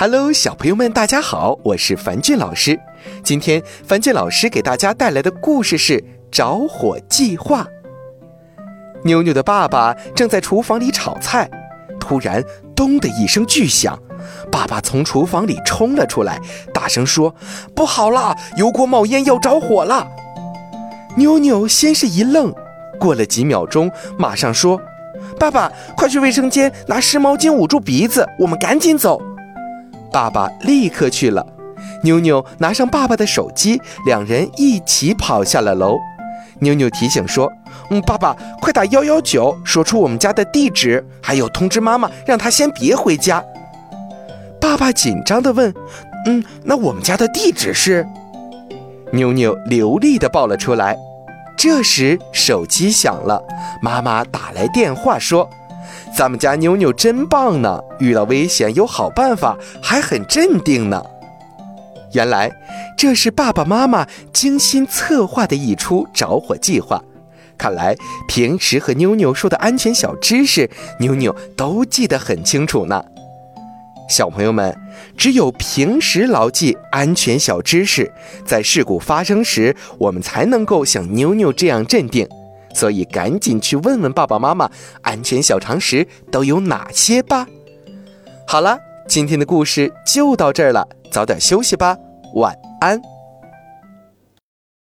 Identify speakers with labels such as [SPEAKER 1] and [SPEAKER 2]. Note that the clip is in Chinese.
[SPEAKER 1] Hello，小朋友们，大家好，我是樊俊老师。今天樊俊老师给大家带来的故事是《着火计划》。妞妞的爸爸正在厨房里炒菜，突然“咚”的一声巨响，爸爸从厨房里冲了出来，大声说：“不好了，油锅冒烟，要着火了！”妞妞先是一愣，过了几秒钟，马上说：“爸爸，快去卫生间拿湿毛巾捂住鼻子，我们赶紧走。”爸爸立刻去了，妞妞拿上爸爸的手机，两人一起跑下了楼。妞妞提醒说：“嗯，爸爸，快打幺幺九，说出我们家的地址，还有通知妈妈，让她先别回家。”爸爸紧张地问：“嗯，那我们家的地址是？”妞妞流利地报了出来。这时手机响了，妈妈打来电话说。咱们家妞妞真棒呢，遇到危险有好办法，还很镇定呢。原来这是爸爸妈妈精心策划的一出着火计划。看来平时和妞妞说的安全小知识，妞妞都记得很清楚呢。小朋友们，只有平时牢记安全小知识，在事故发生时，我们才能够像妞妞这样镇定。所以赶紧去问问爸爸妈妈，安全小常识都有哪些吧。好了，今天的故事就到这儿了，早点休息吧，晚安。